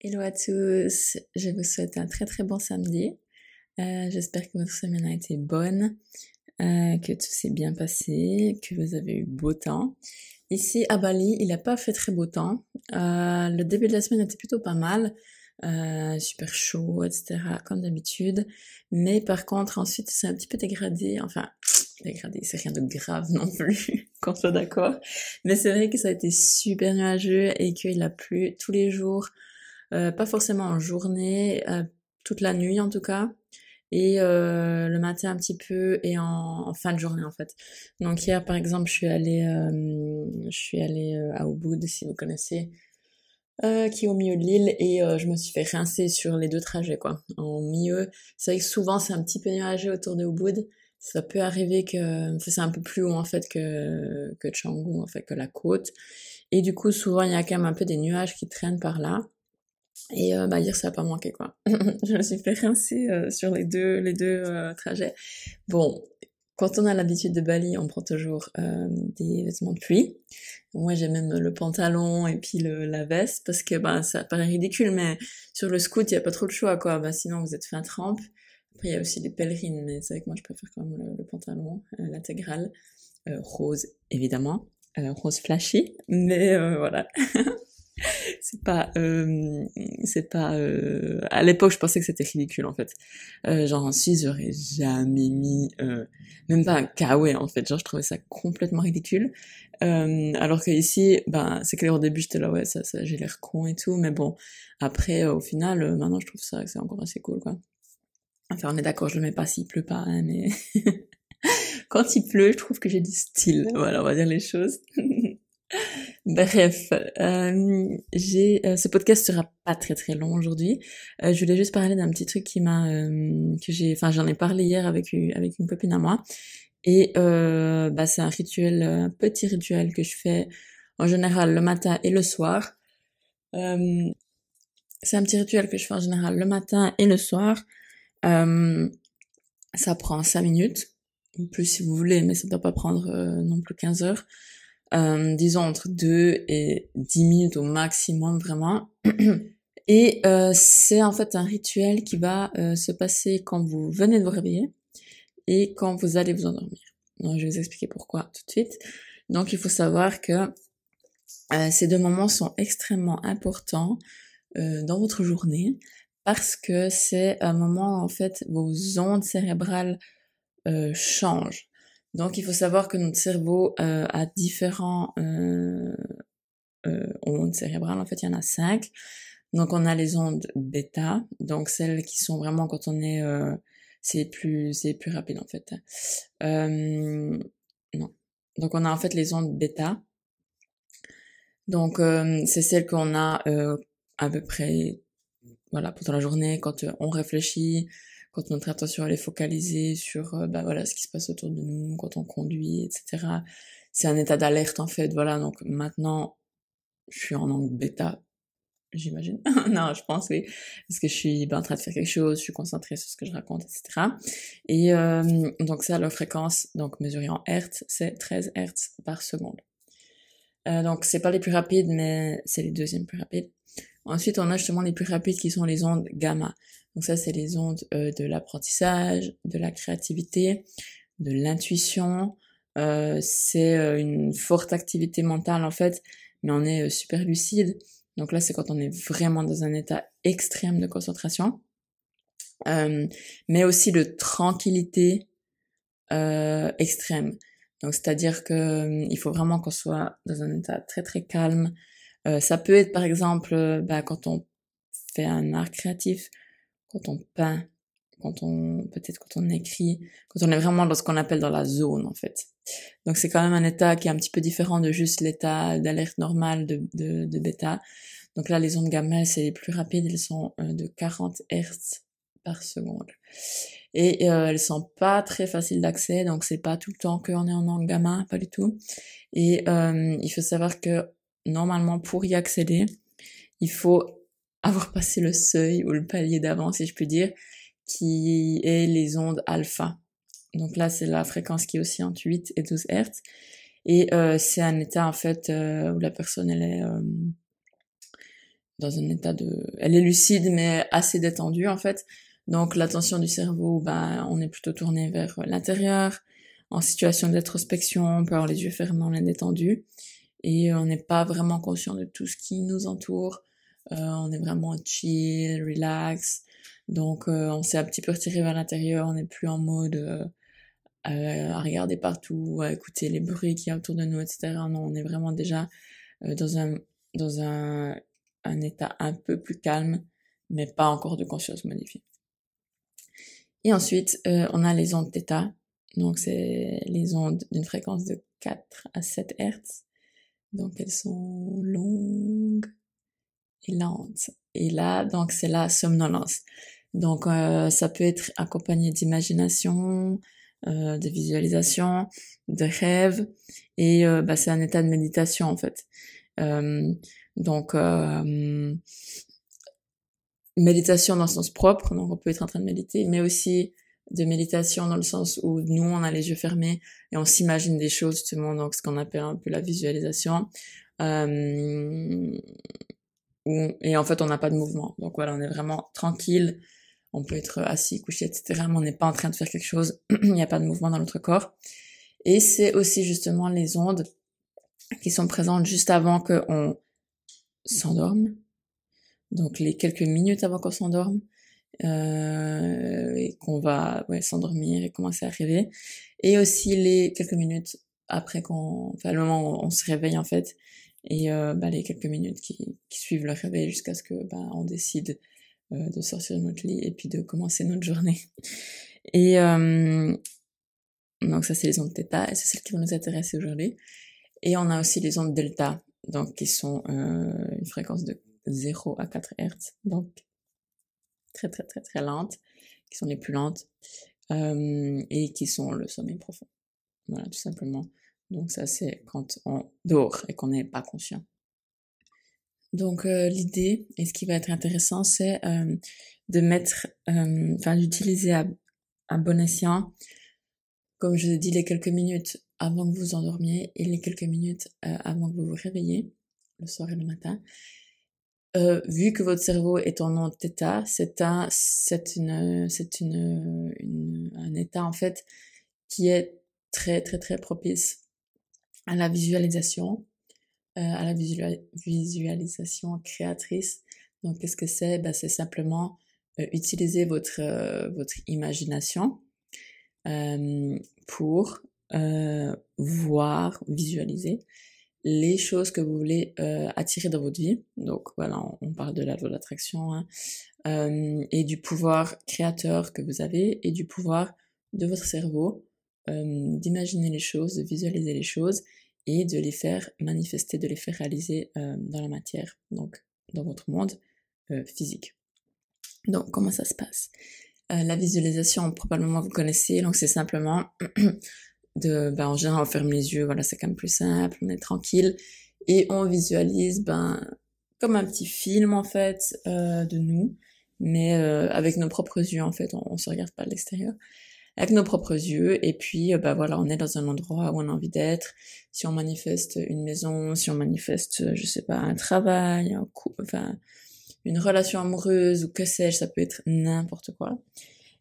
Hello à tous, je vous souhaite un très très bon samedi. Euh, J'espère que votre semaine a été bonne, euh, que tout s'est bien passé, que vous avez eu beau temps. Ici à Bali, il n'a pas fait très beau temps. Euh, le début de la semaine était plutôt pas mal, euh, super chaud, etc. comme d'habitude. Mais par contre ensuite c'est un petit peu dégradé, enfin dégradé, c'est rien de grave non plus, qu'on soit d'accord. Mais c'est vrai que ça a été super nuageux et qu'il a plu tous les jours. Euh, pas forcément en journée, euh, toute la nuit en tout cas, et euh, le matin un petit peu et en, fin de journée en fait. Donc hier par exemple je suis allée, je suis allée à Ubud si vous connaissez, qui est au milieu de l'île et je me suis fait rincer sur les deux trajets quoi. En milieu, c'est vrai que souvent c'est un petit peu nuageux autour de Ubud. Ça peut arriver que c'est un peu plus haut en fait que que en fait que la côte. Et du coup souvent il y a quand même un peu des nuages qui traînent par là. Et euh, bah hier ça a pas manqué quoi. je me suis fait rincer euh, sur les deux les deux euh, trajets. Bon, quand on a l'habitude de Bali, on prend toujours euh, des vêtements de pluie. Moi j'ai même le pantalon et puis le, la veste parce que bah ça paraît ridicule mais sur le scout il y a pas trop de choix quoi. Bah sinon vous êtes fait un trempe. Après il y a aussi les pèlerines mais c'est vrai que moi je préfère quand même le, le pantalon l'intégrale rose évidemment rose flashy mais voilà. c'est pas euh, c'est pas euh... à l'époque je pensais que c'était ridicule en fait. Euh, genre en j'aurais jamais mis euh, même pas un kawaii en fait. Genre je trouvais ça complètement ridicule. Euh, alors que ici ben c'est clair au début j'étais là ouais ça, ça j'ai l'air con et tout. Mais bon après au final euh, maintenant je trouve ça c'est encore assez cool quoi. Enfin on est d'accord je le mets pas s'il pleut pas hein, mais quand il pleut je trouve que j'ai du style. Voilà on va dire les choses Bref, euh, j'ai euh, ce podcast sera pas très très long aujourd'hui. Euh, je voulais juste parler d'un petit truc qui m'a euh, que j'ai, enfin j'en ai parlé hier avec avec une copine à moi et bah c'est un rituel, un petit rituel que je fais en général le matin et le soir. c'est un petit rituel que je fais en général le matin et le soir. ça prend 5 minutes, plus si vous voulez, mais ça doit pas prendre non plus 15 heures euh, disons entre 2 et 10 minutes au maximum vraiment. Et euh, c'est en fait un rituel qui va euh, se passer quand vous venez de vous réveiller et quand vous allez vous endormir. Donc je vais vous expliquer pourquoi tout de suite. Donc il faut savoir que euh, ces deux moments sont extrêmement importants euh, dans votre journée parce que c'est un moment en fait vos ondes cérébrales changent. Donc il faut savoir que notre cerveau euh, a différents euh, euh, ondes cérébrales. En fait, il y en a cinq. Donc on a les ondes bêta, donc celles qui sont vraiment quand on est, euh, c'est plus, c'est plus rapide en fait. Euh, non. Donc on a en fait les ondes bêta. Donc euh, c'est celles qu'on a à peu près, voilà, pendant la journée quand on réfléchit, quand notre attention elle est focalisée sur euh, bah voilà ce qui se passe autour de nous quand on conduit etc c'est un état d'alerte en fait voilà. Donc maintenant je suis en angle bêta j'imagine. Non je pense oui. Parce que je suis ben, en train de faire quelque chose je suis concentrée sur ce que je raconte etc et euh, donc ça la fréquence donc mesurée en hertz c'est 13 hertz par seconde. Euh, donc c'est pas les plus rapides mais c'est les deuxièmes plus rapides. Ensuite on a justement les plus rapides qui sont les ondes gamma donc ça, c'est les ondes euh, de l'apprentissage, de la créativité, de l'intuition. Euh, c'est euh, une forte activité mentale en fait, mais on est super lucide. Donc là, c'est quand on est vraiment dans un état extrême de concentration. mais aussi de tranquillité extrême. Donc c'est-à-dire que il faut vraiment qu'on soit dans un état très très calme. ça peut être par exemple bah, quand on fait un art créatif, quand on peint, quand on peut-être quand on écrit, quand on est vraiment dans ce qu'on appelle dans la zone en fait. Donc c'est quand même un état qui est un petit peu différent de juste l'état d'alerte normale de, de, de, bêta. Donc là les ondes gamma c'est les plus rapides, elles sont euh, de 40 Hz par seconde. Et euh, elles sont pas très faciles d'accès, donc c'est pas tout le temps qu'on est en onde gamma, pas du tout. Et euh, il faut savoir que normalement pour y accéder, il faut avoir passé le seuil ou le palier d'avant, si je peux dire, qui est les ondes alpha. Donc là, c'est la fréquence qui est aussi entre 8 et 12 Hz. Et euh, c'est un état, en fait, euh, où la personne, elle est... Euh, dans un état de, elle est lucide mais assez détendue en fait. Donc l'attention du cerveau, bah, on est plutôt tourné vers l'intérieur. En situation d'introspection, on peut avoir les yeux fermés, on est détendu et on n'est pas vraiment conscient de tout ce qui nous entoure. Euh, on est vraiment chill, relax. Donc euh, on s'est un petit peu retiré vers l'intérieur, on n'est plus en mode euh, à regarder partout, à écouter les bruits qu'il y a autour de nous, etc. Non, on est vraiment déjà dans un dans un, état un peu plus calme, mais pas encore de conscience modifiée. Et ensuite, on a les ondes θ. Donc c'est les ondes d'une fréquence de 4 à 7 Hz. Donc elles sont longues et lentes. Et là, donc c'est la somnolence. Donc euh, ça peut être accompagné d'imagination, euh, de visualisation, de rêve, et euh, bah, c'est un état de méditation en fait. Euh, donc euh, méditation dans le sens propre, donc on peut être en train de méditer, mais aussi de méditation dans le sens où nous on a les yeux fermés et on s'imagine des choses justement donc ce qu'on appelle un peu la visualisation euh, et en fait on n'a pas de mouvement. Donc voilà on est vraiment tranquille. On peut être assis couché etc mais on n'est pas en train de faire quelque chose. Il n'y a pas de mouvement dans notre corps. Et c'est aussi justement les ondes qui sont présentes juste avant que on s'endorme. Donc les quelques minutes avant qu'on s'endorme euh, et qu'on va ouais, s'endormir et commencer à rêver. Et aussi les quelques minutes après qu'on, enfin le moment où on se réveille en fait, et euh, bah, les quelques minutes qui, qui suivent le réveil jusqu'à ce que bah, on décide euh, de sortir de notre lit et puis de commencer notre journée. Et euh, donc ça c'est les ondes θ et c'est celles qui vont nous intéresser aujourd'hui. Et on a aussi les ondes delta, donc qui sont euh, une fréquence de 0 à 4 Hz, donc très très très très lentes, qui sont les plus lentes, euh, et qui sont le sommeil profond. Voilà, tout simplement. Donc ça c'est quand on dort et qu'on n'est pas conscient. Donc euh, l'idée et ce qui va être intéressant c'est euh, de mettre, euh, enfin d'utiliser à, bon escient, comme je l'ai dit, les quelques minutes avant que vous endormiez et les quelques minutes avant que vous vous réveillez, le soir et le matin, vu que votre cerveau est en θ, c'est un, c'est une, c'est une, un état en fait qui est très très très propice à la visualisation, euh, à la visualisation créatrice. Donc qu'est-ce que c'est? Ben c'est simplement euh, utiliser votre euh, votre imagination euh, pour voir, visualiser les choses que vous voulez euh, attirer dans votre vie. Donc voilà, on, parle de la loi d'attraction hein, euh, et du pouvoir créateur que vous avez et du pouvoir de votre cerveau euh, d'imaginer les choses, de visualiser les choses et de les faire manifester, de les faire réaliser euh, dans la matière, donc dans votre monde euh, physique. Donc comment ça se passe? Euh, La visualisation, probablement vous connaissez, donc c'est simplement de, ben, en général, on ferme les yeux, voilà, c'est quand même plus simple, on est tranquille, et on visualise, ben, comme un petit film, en fait, euh, de nous, mais euh, avec nos propres yeux, en fait, on, on se regarde pas de l'extérieur, avec nos propres yeux, et puis, euh, ben voilà, on est dans un endroit où on a envie d'être, si on manifeste une maison, si on manifeste, je sais pas, un travail, un coup, enfin, une relation amoureuse, ou que sais-je, ça peut être n'importe quoi.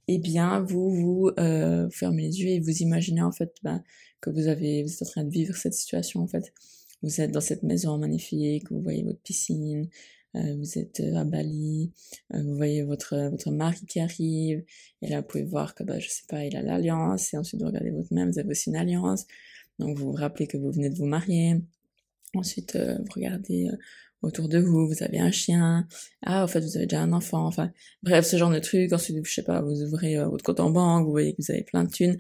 Eh bien vous vous euh, fermez les yeux et vous imaginez en fait ben, que vous avez vous êtes en train de vivre cette situation en fait. Vous êtes dans cette maison magnifique, vous voyez votre piscine, euh, vous êtes euh, à Bali, euh, vous voyez votre votre mari qui arrive et là vous pouvez voir que ben, je sais pas il a l'alliance et ensuite vous regardez votre main vous avez aussi une alliance donc vous vous rappelez que vous venez de vous marier. Ensuite euh, vous regardez autour de vous, vous avez un chien, ah, en fait, vous avez déjà un enfant, enfin, bref, ce genre de truc. Ensuite, je sais pas, vous ouvrez euh, votre compte en banque, vous voyez que vous avez plein de thunes.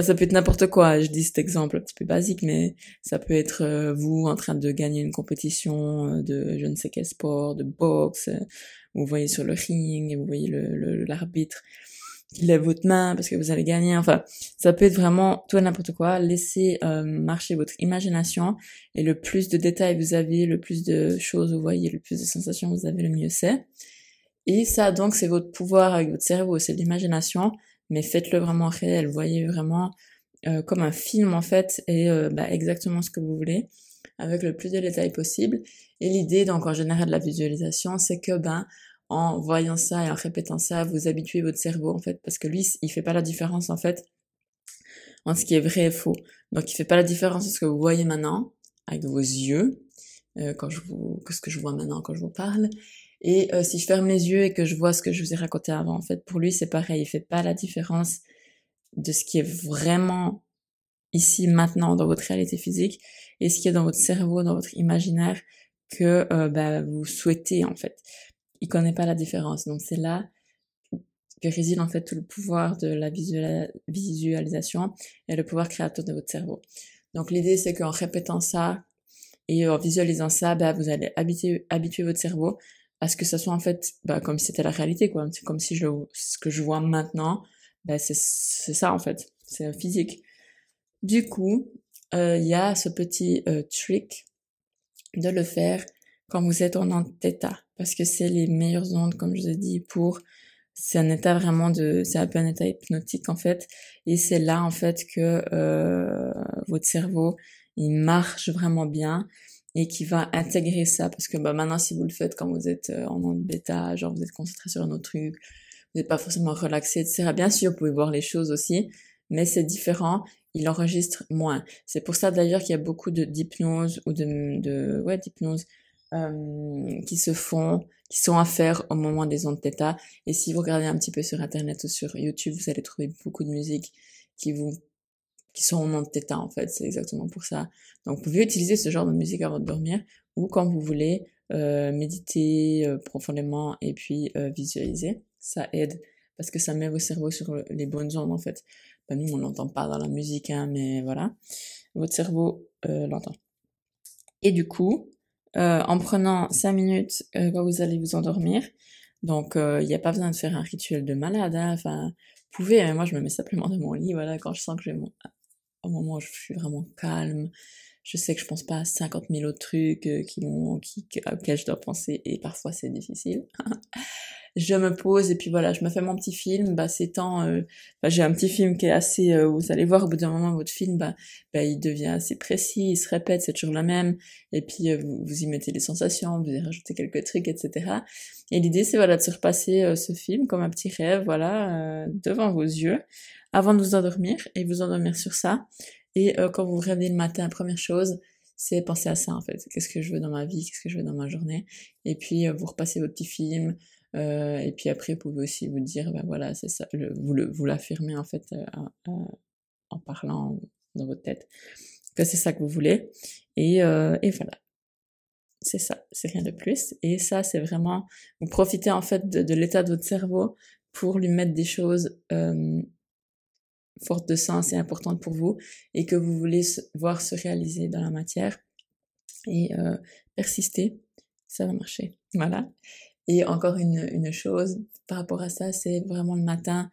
ça peut être n'importe quoi. Je dis cet exemple un petit peu basique, mais ça peut être euh, vous en train de gagner une compétition euh, de je ne sais quel sport, de boxe. vous voyez sur le ring et vous voyez le l'arbitre qui lève votre main parce que vous avez gagné. Enfin, ça peut être vraiment tout et n'importe quoi. Laissez euh, marcher votre imagination et le plus de détails vous avez, le plus de choses vous voyez, le plus de sensations vous avez, le mieux c'est. Et ça, donc, c'est votre pouvoir avec votre cerveau, c'est l'imagination, mais faites-le vraiment réel. Voyez vraiment euh, comme un film en fait et euh, bah, exactement ce que vous voulez. avec le plus de détails possible. Et l'idée, donc en général de la visualisation, c'est que ben en voyant ça et en répétant ça, vous habituez votre cerveau en fait, parce que lui, il fait pas la différence en fait entre ce qui est vrai et faux. Donc il fait pas la différence entre ce que vous voyez maintenant avec vos yeux, euh, quand je vous, que ce que je vois maintenant quand je vous parle, et euh, si je ferme les yeux et que je vois ce que je vous ai raconté avant, en fait, pour lui c'est pareil, il fait pas la différence de ce qui est vraiment ici maintenant dans votre réalité physique et ce qui est dans votre cerveau, dans votre imaginaire que euh, bah, vous souhaitez en fait. Il connaît pas la différence, donc c'est là que réside en fait tout le pouvoir de la visualisation et le pouvoir créateur de votre cerveau. Donc l'idée c'est qu'en répétant ça et en visualisant ça, bah, vous allez habituer, votre cerveau à ce que ça soit en fait bah, comme si c'était la réalité quoi. C'est comme si je ce que je vois maintenant, bah, c'est ça en fait, c'est physique. Du coup, euh, il y a ce petit euh, trick de le faire quand vous êtes en theta, parce que c'est les meilleures ondes, comme je vous ai dit, pour c'est un état vraiment de c'est un peu un état hypnotique en fait. Et c'est là en fait que euh, votre cerveau il marche vraiment bien et qui va intégrer ça. Parce que bah maintenant si vous le faites quand vous êtes en onde bêta genre vous êtes concentré sur un autre truc vous n'êtes pas forcément relaxé etc bien sûr vous pouvez voir les choses aussi mais c'est différent il enregistre moins. C'est pour ça d'ailleurs qu'il y a beaucoup d'hypnose ou de, de ouais d'hypnose euh, qui se font, qui sont à faire au moment des ondes θ. Et si vous regardez un petit peu sur internet ou sur YouTube, vous allez trouver beaucoup de musiques qui vous qui sont en ondes θ en fait. C'est exactement pour ça. Donc vous pouvez utiliser ce genre de musique avant de dormir ou quand vous voulez euh, méditer euh, profondément et puis euh, visualiser. Ça aide parce que ça met vos cerveaux sur les bonnes ondes en fait. Ben, nous, on l'entend pas dans la musique, hein, mais voilà. Votre cerveau euh, l'entend. Et du coup, euh, en prenant 5 minutes euh, quand vous allez vous endormir, donc il n'y a pas besoin de faire un rituel de malade, hein, enfin, vous pouvez, hein, moi je me mets simplement dans mon lit, voilà, quand je sens que j'ai mon... au moment où je suis vraiment calme, je sais que je pense pas à 50 000 autres trucs qui vont, qui, auxquels je dois penser, et parfois c'est difficile. je me pose et puis voilà, je me fais mon petit film. Bah, c'est temps, euh, bah, j'ai un petit film qui est assez, euh, vous allez voir au bout d'un moment votre film, bah, bah, il devient assez précis, il se répète, c'est toujours la même. Et puis euh, vous, vous, y mettez les sensations, vous y rajoutez quelques trucs, etc. Et l'idée c'est voilà de se repasser ce film comme un petit rêve, voilà, devant vos yeux, avant de vous endormir et vous endormir sur ça. Et quand vous vous réveillez le matin, première chose, c'est penser à ça en fait. Qu'est-ce que je veux dans ma vie, qu'est-ce que je veux dans ma journée? Et puis vous repassez votre petit film, euh, et puis après, vous pouvez aussi vous dire, ben voilà, c'est ça, vous, vous l'affirmez en fait euh, en parlant dans votre tête, que c'est ça que vous voulez. Et, euh, voilà. C'est ça, c'est rien de plus. Et ça, c'est vraiment, vous profitez en fait de l'état de votre cerveau pour lui mettre des choses fortes de sens et importantes pour vous et que vous voulez voir se réaliser dans la matière et euh, persister, ça va marcher. Voilà. Et encore une, une chose par rapport à ça, c'est vraiment le matin,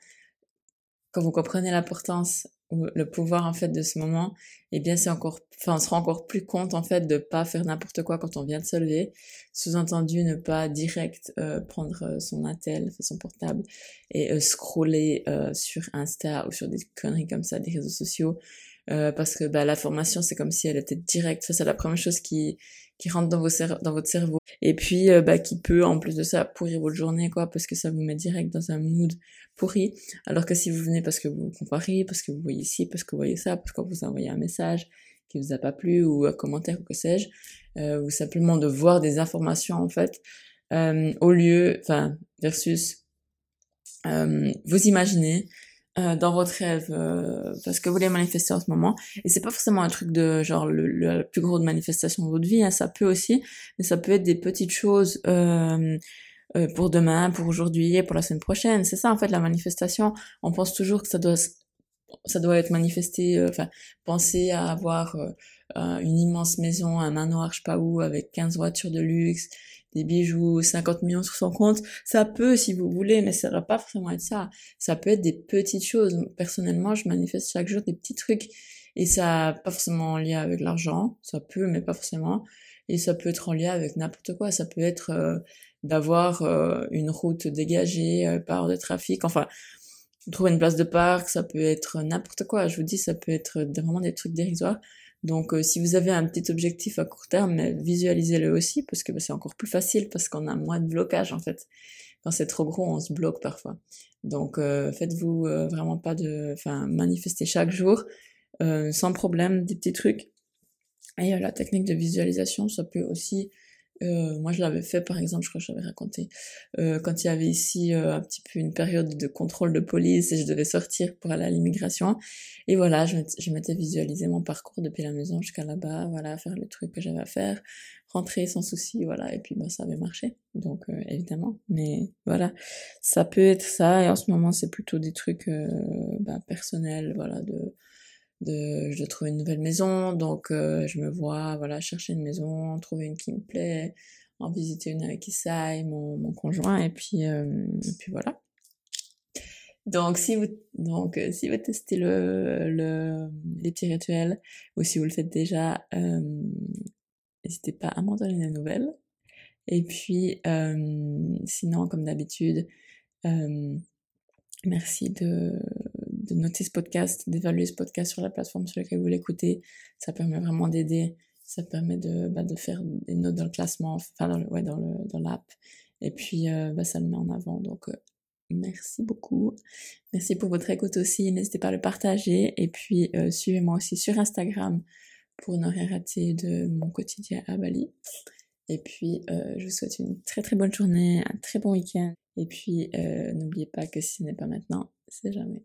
quand vous comprenez l'importance le pouvoir en fait de ce moment, eh bien c'est encore, enfin on se rend encore plus compte en fait de pas faire n'importe quoi quand on vient de se lever. Sous-entendu ne pas direct euh, prendre euh, son attel, son portable et euh, scroller sur Insta ou sur des conneries comme ça, des réseaux sociaux. parce que bah, la formation c'est comme si elle était directe. Ça c'est la première chose qui qui rentre dans, vos dans votre cerveau et puis euh, bah, qui peut en plus de ça pourrir votre journée quoi parce que ça vous met direct dans un mood pourri. Alors que si vous venez parce que vous comparez parce que vous voyez ici parce que vous voyez ça parce qu'on vous a envoyé un message qui vous a pas plu ou un commentaire ou que sais-je euh, ou simplement de voir des informations en fait euh, au lieu enfin versus euh, vous imaginez euh, dans votre rêve euh, parce que vous voulez manifester en ce moment. Et c'est pas forcément un truc de genre le, le, plus grosse manifestation de votre vie hein, ça peut aussi mais ça peut être des petites choses euh, euh pour demain pour aujourd'hui pour la semaine prochaine c'est ça en fait la manifestation on pense toujours que ça doit ça doit être manifesté enfin penser à avoir une immense maison un manoir je sais pas où avec 15 voitures de luxe des bijoux, 50 millions sur son compte, ça peut si vous voulez, mais ça va pas forcément être ça. Ça peut être des petites choses. Personnellement, je manifeste chaque jour des petits trucs et ça pas forcément en lien avec l'argent, ça peut, mais pas forcément. Et ça peut être en lien avec n'importe quoi. Ça peut être euh, d'avoir euh, une route dégagée euh, par de trafic. Enfin, trouver une place de parc, ça peut être n'importe quoi. Je vous dis, ça peut être vraiment des trucs dérisoires. Donc, euh, si vous avez un petit objectif à court terme, visualisez-le aussi parce que bah, c'est encore plus facile parce qu'on a moins de blocage en fait. Quand c'est trop gros, on se bloque parfois. Donc, euh, faites-vous euh, vraiment pas de, enfin, manifestez chaque jour sans problème des petits trucs. Et la technique de visualisation, ça peut aussi euh, moi, je l'avais fait, par exemple, je crois que j'avais raconté, euh, quand il y avait ici euh, un petit peu une période de contrôle de police et je devais sortir pour aller à l'immigration. Et voilà, je m'étais visualisé mon parcours depuis la maison jusqu'à là-bas, voilà, faire le truc que j'avais à faire, rentrer sans souci, voilà, et puis bah, ça avait marché, donc euh, évidemment. Mais voilà, ça peut être ça, et en ce moment, c'est plutôt des trucs euh, bah, personnels, voilà, de de je dois trouver une nouvelle maison donc euh, je me vois voilà chercher une maison trouver une qui me plaît en visiter une avec Issa et mon, mon conjoint et puis euh, et puis voilà. Donc si vous donc euh, si vous testez le, le les petits rituels ou si vous le faites déjà n'hésitez pas à m'en donner des nouvelles. Et puis sinon comme d'habitude merci de de noter ce podcast, d'évaluer ce podcast sur la plateforme sur laquelle vous l'écoutez. Ça permet vraiment d'aider. Ça permet de, bah, de faire des notes dans le classement, enfin dans le, ouais, dans le, dans l'app. Et puis, euh, bah, ça le met en avant. Donc, euh, merci beaucoup. Merci pour votre écoute aussi. N'hésitez pas à le partager. Et puis, euh, suivez-moi aussi sur Instagram pour ne rien rater de mon quotidien à Bali. Et puis, je vous souhaite une très très bonne journée, un très bon week-end. Et puis, n'oubliez pas que si ce n'est pas maintenant, c'est jamais.